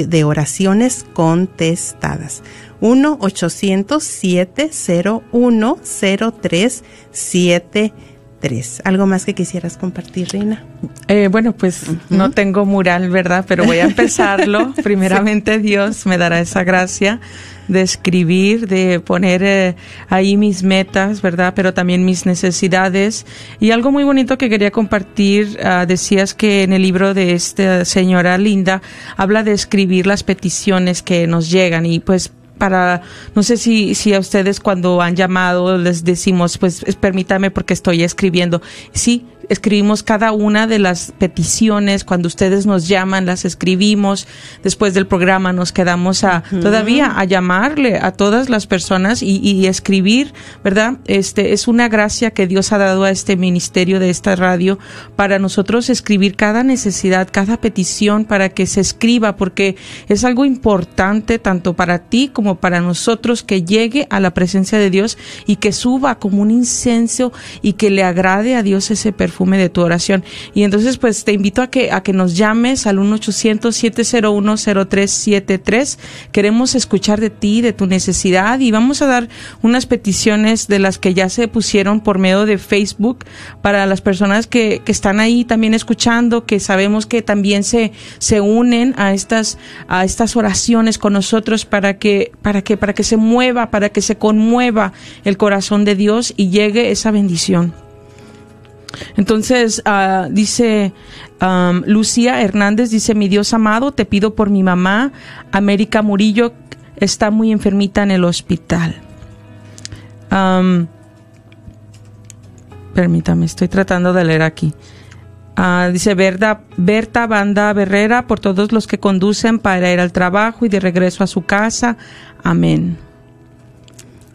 de oraciones contestadas. 1-800-701-0373. ¿Algo más que quisieras compartir, Reina? Eh, bueno, pues no tengo mural, ¿verdad? Pero voy a empezarlo. Primeramente Dios me dará esa gracia de escribir, de poner eh, ahí mis metas, ¿verdad? Pero también mis necesidades. Y algo muy bonito que quería compartir, ah, decías que en el libro de esta señora Linda habla de escribir las peticiones que nos llegan y pues para, no sé si, si a ustedes cuando han llamado les decimos, pues permítame porque estoy escribiendo. Sí, escribimos cada una de las peticiones, cuando ustedes nos llaman, las escribimos, después del programa nos quedamos a todavía a llamarle a todas las personas y, y, escribir, ¿verdad? Este es una gracia que Dios ha dado a este ministerio de esta radio para nosotros escribir cada necesidad, cada petición para que se escriba, porque es algo importante tanto para ti como para nosotros que llegue a la presencia de Dios y que suba como un incenso y que le agrade a Dios ese perfume de tu oración. Y entonces, pues te invito a que, a que nos llames al 1-800-701-0373. Queremos escuchar de ti, de tu necesidad y vamos a dar unas peticiones de las que ya se pusieron por medio de Facebook para las personas que, que están ahí también escuchando, que sabemos que también se, se unen a estas, a estas oraciones con nosotros para que, para que, para que se mueva, para que se conmueva el corazón de Dios y llegue esa bendición. Entonces, uh, dice Lucía Hernández, dice, mi Dios amado, te pido por mi mamá, América Murillo, está muy enfermita en el hospital. Permítame, estoy tratando de leer aquí. Uh, dice Berta, Berta Banda Berrera, por todos los que conducen para ir al trabajo y de regreso a su casa. Amén.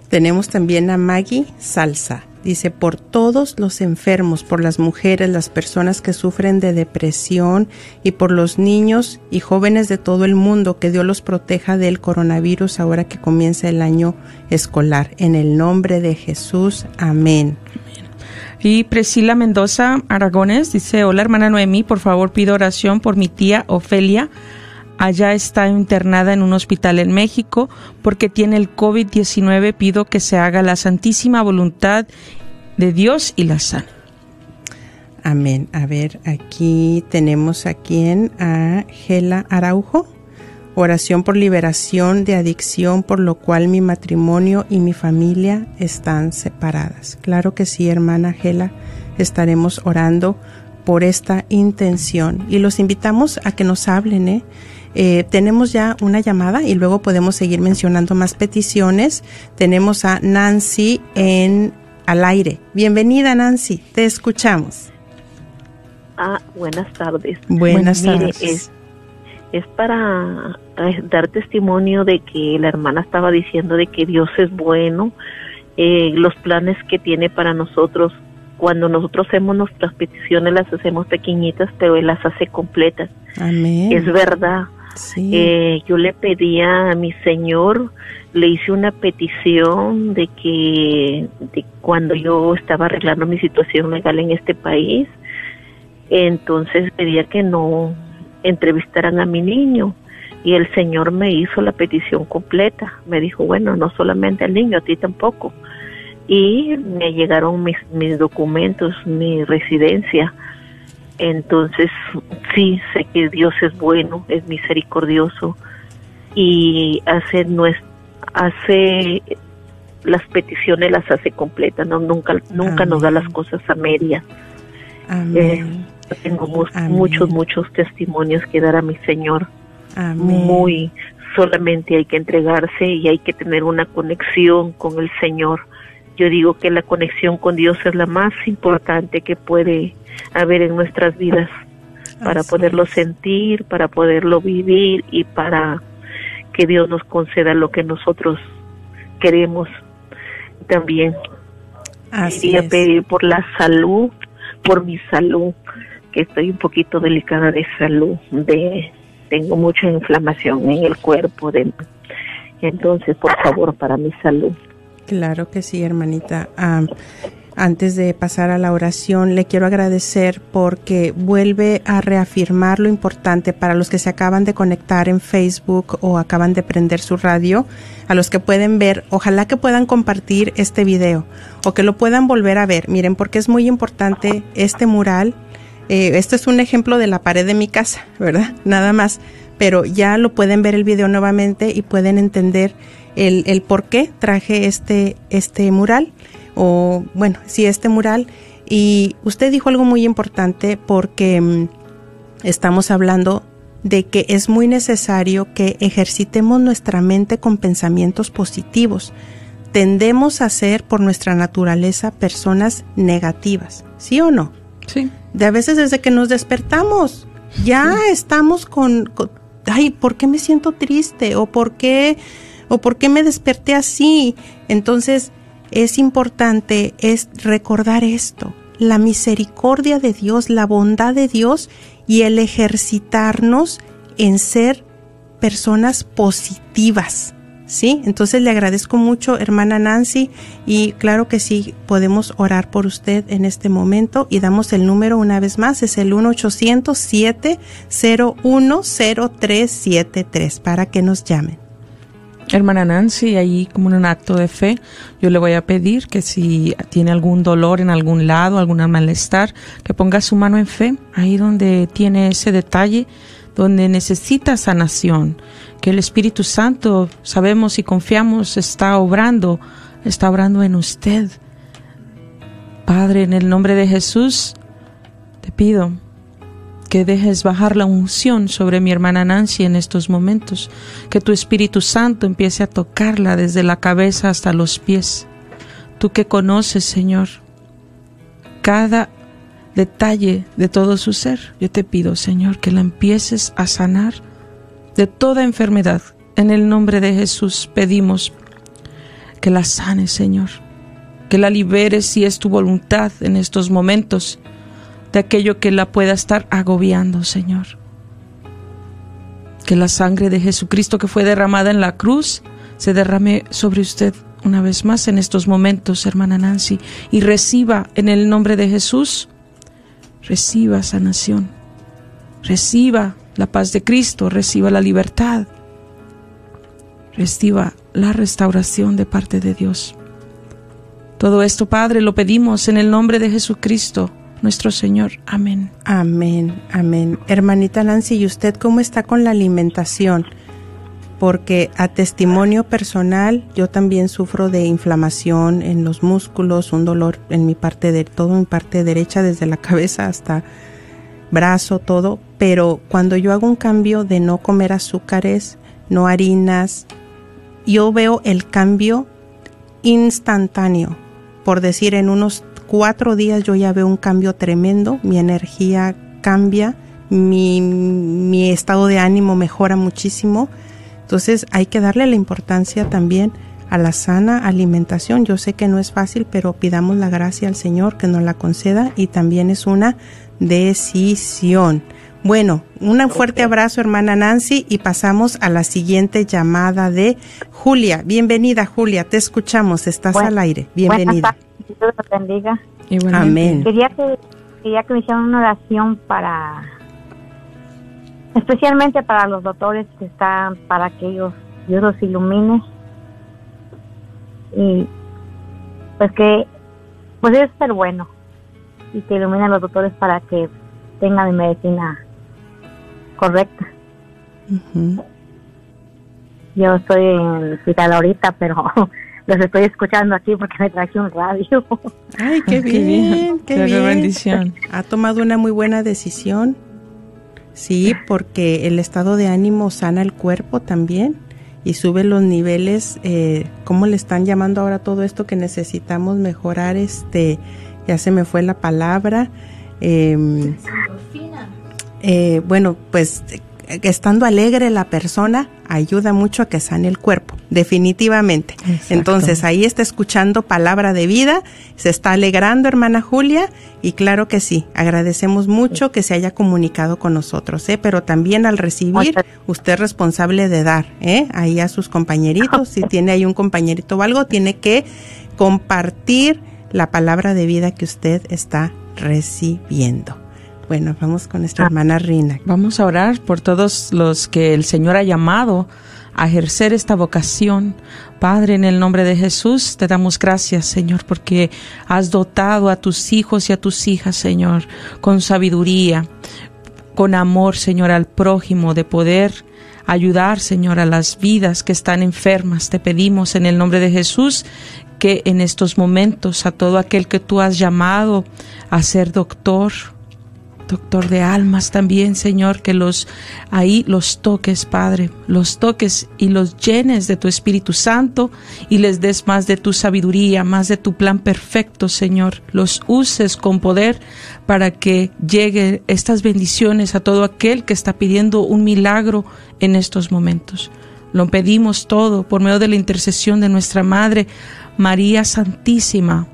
Tenemos también a Maggie Salsa. Dice, por todos los enfermos, por las mujeres, las personas que sufren de depresión y por los niños y jóvenes de todo el mundo, que Dios los proteja del coronavirus ahora que comienza el año escolar. En el nombre de Jesús, amén. Y Priscila Mendoza Aragones dice, hola hermana Noemí, por favor pido oración por mi tía Ofelia. Allá está internada en un hospital en México porque tiene el COVID-19. Pido que se haga la santísima voluntad de Dios y la sana. Amén. A ver, aquí tenemos a quien, a Gela Araujo. Oración por liberación de adicción, por lo cual mi matrimonio y mi familia están separadas. Claro que sí, hermana Gela, estaremos orando por esta intención y los invitamos a que nos hablen, ¿eh? Eh, tenemos ya una llamada y luego podemos seguir mencionando más peticiones. Tenemos a Nancy en al aire. Bienvenida Nancy, te escuchamos. Ah, buenas tardes. Buenas tardes. es, para eh, dar testimonio de que la hermana estaba diciendo de que Dios es bueno, eh, los planes que tiene para nosotros. Cuando nosotros hacemos nuestras peticiones las hacemos pequeñitas, pero Él las hace completas. Amén. Es verdad. Eh, yo le pedía a mi señor, le hice una petición de que de cuando yo estaba arreglando mi situación legal en este país, entonces pedía que no entrevistaran a mi niño y el señor me hizo la petición completa. Me dijo, bueno, no solamente al niño, a ti tampoco. Y me llegaron mis, mis documentos, mi residencia entonces, sí, sé que Dios es bueno, es misericordioso y hace, hace las peticiones las hace completas, no nunca nunca nos da las cosas a medias. Eh, tengo muchos muchos testimonios que dar a mi Señor. Muy solamente hay que entregarse y hay que tener una conexión con el Señor. Yo digo que la conexión con Dios es la más importante que puede haber en nuestras vidas para poderlo sentir, para poderlo vivir y para que Dios nos conceda lo que nosotros queremos también. Así Quería pedir por la salud, por mi salud, que estoy un poquito delicada de salud, de tengo mucha inflamación en el cuerpo, de, entonces por favor para mi salud. Claro que sí, hermanita. Ah, antes de pasar a la oración, le quiero agradecer porque vuelve a reafirmar lo importante para los que se acaban de conectar en Facebook o acaban de prender su radio, a los que pueden ver, ojalá que puedan compartir este video o que lo puedan volver a ver. Miren, porque es muy importante este mural. Eh, este es un ejemplo de la pared de mi casa, ¿verdad? Nada más. Pero ya lo pueden ver el video nuevamente y pueden entender el, el por qué traje este, este mural o bueno, sí, este mural. Y usted dijo algo muy importante porque mm, estamos hablando de que es muy necesario que ejercitemos nuestra mente con pensamientos positivos. Tendemos a ser por nuestra naturaleza personas negativas, ¿sí o no? Sí. De a veces desde que nos despertamos ya estamos con, con, ay, ¿por qué me siento triste? o por qué o por qué me desperté así? Entonces, es importante es recordar esto, la misericordia de Dios, la bondad de Dios y el ejercitarnos en ser personas positivas. ¿Sí? Entonces le agradezco mucho, hermana Nancy, y claro que sí, podemos orar por usted en este momento y damos el número una vez más, es el 1-800-701-0373 para que nos llamen. Hermana Nancy, ahí como en un acto de fe, yo le voy a pedir que si tiene algún dolor en algún lado, algún malestar, que ponga su mano en fe, ahí donde tiene ese detalle, donde necesita sanación, que el Espíritu Santo, sabemos y confiamos, está obrando, está obrando en usted. Padre, en el nombre de Jesús, te pido que dejes bajar la unción sobre mi hermana Nancy en estos momentos, que tu Espíritu Santo empiece a tocarla desde la cabeza hasta los pies. Tú que conoces, Señor, cada detalle de todo su ser, yo te pido, Señor, que la empieces a sanar de toda enfermedad. En el nombre de Jesús pedimos que la sanes, Señor, que la liberes si es tu voluntad en estos momentos de aquello que la pueda estar agobiando, Señor. Que la sangre de Jesucristo que fue derramada en la cruz se derrame sobre usted una vez más en estos momentos, hermana Nancy, y reciba en el nombre de Jesús, reciba sanación, reciba la paz de Cristo, reciba la libertad, reciba la restauración de parte de Dios. Todo esto, Padre, lo pedimos en el nombre de Jesucristo nuestro Señor. Amén. Amén, amén. Hermanita Nancy, ¿y usted cómo está con la alimentación? Porque a testimonio personal, yo también sufro de inflamación en los músculos, un dolor en mi parte de todo mi parte derecha, desde la cabeza hasta brazo, todo. Pero cuando yo hago un cambio de no comer azúcares, no harinas, yo veo el cambio instantáneo. Por decir, en unos cuatro días yo ya veo un cambio tremendo, mi energía cambia, mi, mi estado de ánimo mejora muchísimo. Entonces hay que darle la importancia también a la sana alimentación. Yo sé que no es fácil, pero pidamos la gracia al Señor que nos la conceda y también es una decisión. Bueno, un fuerte abrazo hermana Nancy y pasamos a la siguiente llamada de Julia. Bienvenida Julia, te escuchamos, estás al aire. Bienvenida. Dios te bendiga. Amén. Quería que, quería que me hicieran una oración para, especialmente para los doctores que están, para que ellos, Dios los ilumine. Y pues que, pues debe ser bueno. Y que ilumine a los doctores para que tengan mi medicina correcta. Yo estoy en el hospital ahorita, pero los estoy escuchando aquí porque me traje un radio. Ay, qué qué bien, bien. qué Qué bien. bendición. Ha tomado una muy buena decisión. Sí, porque el estado de ánimo sana el cuerpo también y sube los niveles, eh, ¿cómo le están llamando ahora todo esto que necesitamos mejorar? Este, ya se me fue la palabra. em, eh, bueno, pues estando alegre la persona ayuda mucho a que sane el cuerpo, definitivamente. Exacto. Entonces ahí está escuchando palabra de vida, se está alegrando hermana Julia y claro que sí, agradecemos mucho que se haya comunicado con nosotros, ¿eh? pero también al recibir usted es responsable de dar ¿eh? ahí a sus compañeritos, si tiene ahí un compañerito o algo, tiene que compartir la palabra de vida que usted está recibiendo. Bueno, vamos con nuestra hermana Rina. Vamos a orar por todos los que el Señor ha llamado a ejercer esta vocación. Padre, en el nombre de Jesús, te damos gracias, Señor, porque has dotado a tus hijos y a tus hijas, Señor, con sabiduría, con amor, Señor, al prójimo, de poder ayudar, Señor, a las vidas que están enfermas. Te pedimos en el nombre de Jesús que en estos momentos a todo aquel que tú has llamado a ser doctor, doctor de almas también, Señor, que los ahí los toques, Padre, los toques y los llenes de tu Espíritu Santo y les des más de tu sabiduría, más de tu plan perfecto, Señor. Los uses con poder para que llegue estas bendiciones a todo aquel que está pidiendo un milagro en estos momentos. Lo pedimos todo por medio de la intercesión de nuestra Madre María Santísima,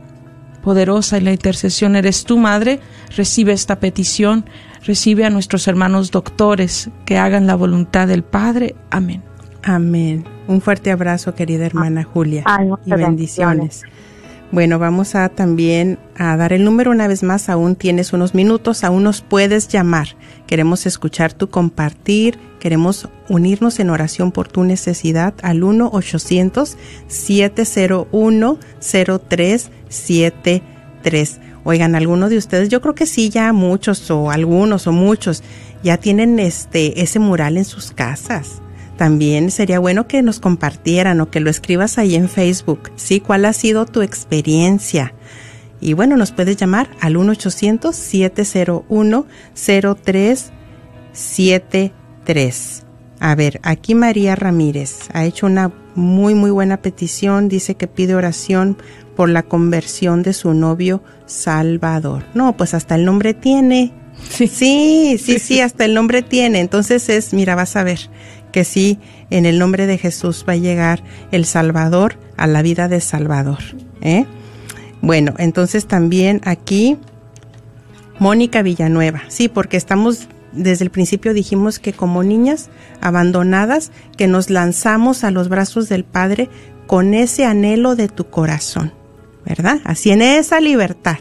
poderosa en la intercesión eres tú, Madre. Recibe esta petición, recibe a nuestros hermanos doctores que hagan la voluntad del Padre. Amén. Amén. Un fuerte abrazo, querida hermana Julia. Ay, muchas y bendiciones. Bueno, vamos a también a dar el número una vez más. Aún tienes unos minutos, aún nos puedes llamar. Queremos escuchar tu compartir, queremos unirnos en oración por tu necesidad al 1-800-701-0373. Oigan, algunos de ustedes, yo creo que sí, ya muchos o algunos o muchos ya tienen este ese mural en sus casas. También sería bueno que nos compartieran o que lo escribas ahí en Facebook. Sí, ¿cuál ha sido tu experiencia? Y bueno, nos puedes llamar al 1-800-701-0373. A ver, aquí María Ramírez ha hecho una muy, muy buena petición. Dice que pide oración por la conversión de su novio Salvador. No, pues hasta el nombre tiene. Sí, sí, sí, sí, hasta el nombre tiene. Entonces es, mira, vas a ver que sí, en el nombre de Jesús va a llegar el Salvador a la vida de Salvador. ¿eh? Bueno, entonces también aquí Mónica Villanueva, sí, porque estamos desde el principio dijimos que como niñas abandonadas, que nos lanzamos a los brazos del Padre con ese anhelo de tu corazón, ¿verdad? Así en esa libertad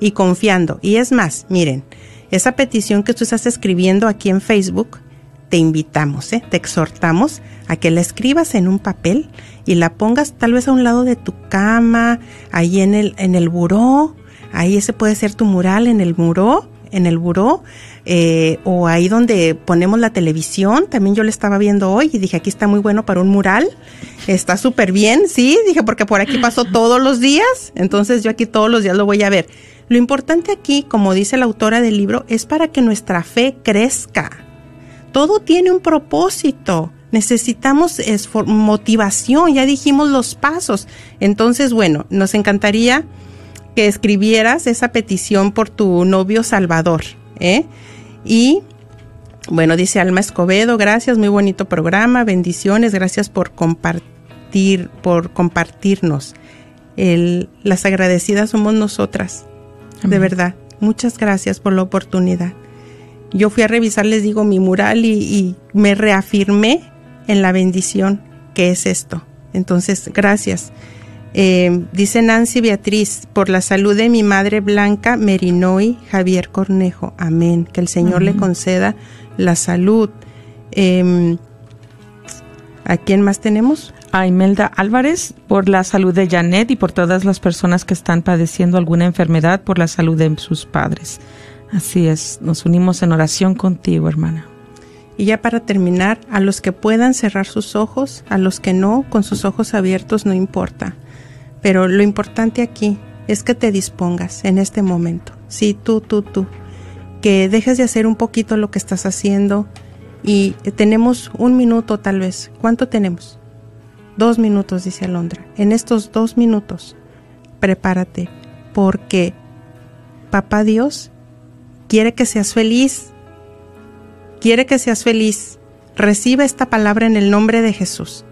y confiando. Y es más, miren, esa petición que tú estás escribiendo aquí en Facebook, te invitamos, ¿eh? te exhortamos a que la escribas en un papel y la pongas tal vez a un lado de tu cama, ahí en el, en el buró, ahí ese puede ser tu mural en el buró, en el buró, eh, o ahí donde ponemos la televisión, también yo lo estaba viendo hoy y dije, aquí está muy bueno para un mural, está súper bien, sí, dije, porque por aquí paso todos los días, entonces yo aquí todos los días lo voy a ver. Lo importante aquí, como dice la autora del libro, es para que nuestra fe crezca. Todo tiene un propósito. Necesitamos motivación, ya dijimos los pasos. Entonces, bueno, nos encantaría que escribieras esa petición por tu novio Salvador. ¿eh? Y bueno, dice Alma Escobedo, gracias, muy bonito programa, bendiciones, gracias por compartir, por compartirnos. El, las agradecidas somos nosotras, Amén. de verdad. Muchas gracias por la oportunidad. Yo fui a revisar, les digo, mi mural y, y me reafirmé en la bendición que es esto. Entonces, gracias. Eh, dice Nancy Beatriz, por la salud de mi madre Blanca Merinoy Javier Cornejo. Amén. Que el Señor le conceda la salud. Eh, ¿A quién más tenemos? A Imelda Álvarez, por la salud de Janet y por todas las personas que están padeciendo alguna enfermedad por la salud de sus padres. Así es, nos unimos en oración contigo, hermana. Y ya para terminar, a los que puedan cerrar sus ojos, a los que no, con sus ojos abiertos no importa. Pero lo importante aquí es que te dispongas en este momento. Sí, tú, tú, tú. Que dejes de hacer un poquito lo que estás haciendo. Y tenemos un minuto tal vez. ¿Cuánto tenemos? Dos minutos, dice Alondra. En estos dos minutos, prepárate. Porque Papá Dios quiere que seas feliz quiere que seas feliz. Recibe esta palabra en el nombre de Jesús.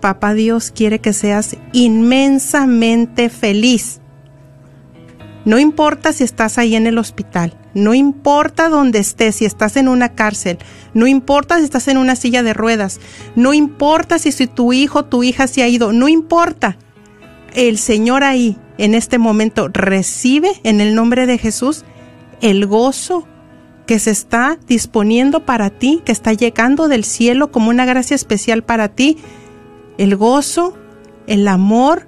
Papá Dios quiere que seas inmensamente feliz. No importa si estás ahí en el hospital, no importa dónde estés, si estás en una cárcel, no importa si estás en una silla de ruedas, no importa si, si tu hijo o tu hija se ha ido, no importa. El Señor ahí, en este momento, recibe en el nombre de Jesús el gozo, que se está disponiendo para ti, que está llegando del cielo como una gracia especial para ti. El gozo, el amor,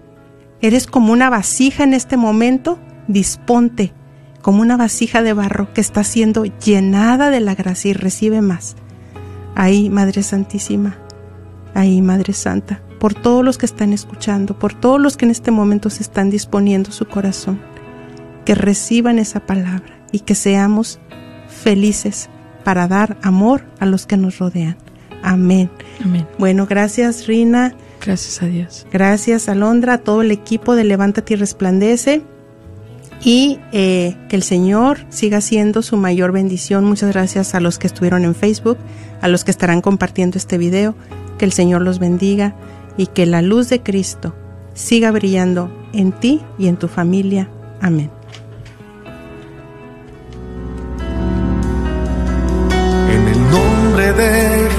eres como una vasija en este momento, disponte como una vasija de barro que está siendo llenada de la gracia y recibe más. Ahí, Madre Santísima, ahí, Madre Santa, por todos los que están escuchando, por todos los que en este momento se están disponiendo su corazón, que reciban esa palabra y que seamos felices para dar amor a los que nos rodean. Amén. Amén. Bueno, gracias Rina. Gracias a Dios. Gracias Alondra, a todo el equipo de Levántate y Resplandece. Y eh, que el Señor siga siendo su mayor bendición. Muchas gracias a los que estuvieron en Facebook, a los que estarán compartiendo este video. Que el Señor los bendiga y que la luz de Cristo siga brillando en ti y en tu familia. Amén.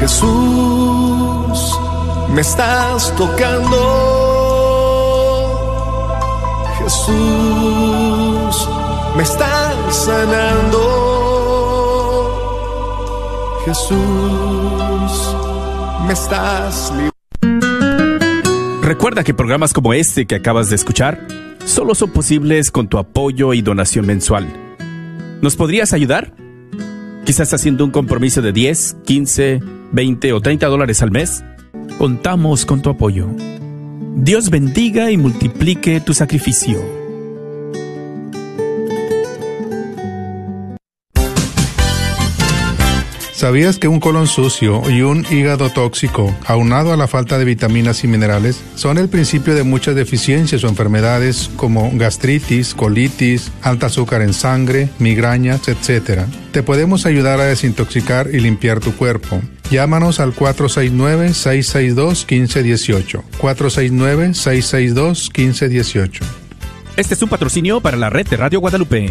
Jesús, me estás tocando. Jesús, me estás sanando. Jesús, me estás Recuerda que programas como este que acabas de escuchar solo son posibles con tu apoyo y donación mensual. ¿Nos podrías ayudar? Quizás haciendo un compromiso de 10, 15, 20 o 30 dólares al mes, contamos con tu apoyo. Dios bendiga y multiplique tu sacrificio. ¿Sabías que un colon sucio y un hígado tóxico, aunado a la falta de vitaminas y minerales, son el principio de muchas deficiencias o enfermedades como gastritis, colitis, alta azúcar en sangre, migrañas, etc.? Te podemos ayudar a desintoxicar y limpiar tu cuerpo. Llámanos al 469-662-1518. 469-662-1518. Este es un patrocinio para la red de Radio Guadalupe.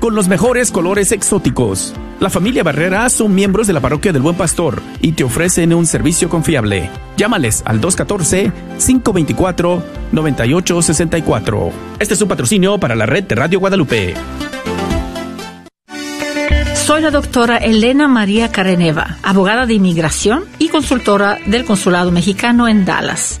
con los mejores colores exóticos. La familia Barrera son miembros de la parroquia del Buen Pastor y te ofrecen un servicio confiable. Llámales al 214-524-9864. Este es un patrocinio para la red de Radio Guadalupe. Soy la doctora Elena María Careneva, abogada de inmigración y consultora del Consulado Mexicano en Dallas.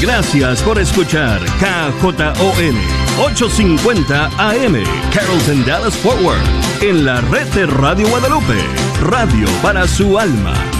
Gracias por escuchar KJON 850 AM Carrollton Dallas Forward en la red de Radio Guadalupe, radio para su alma.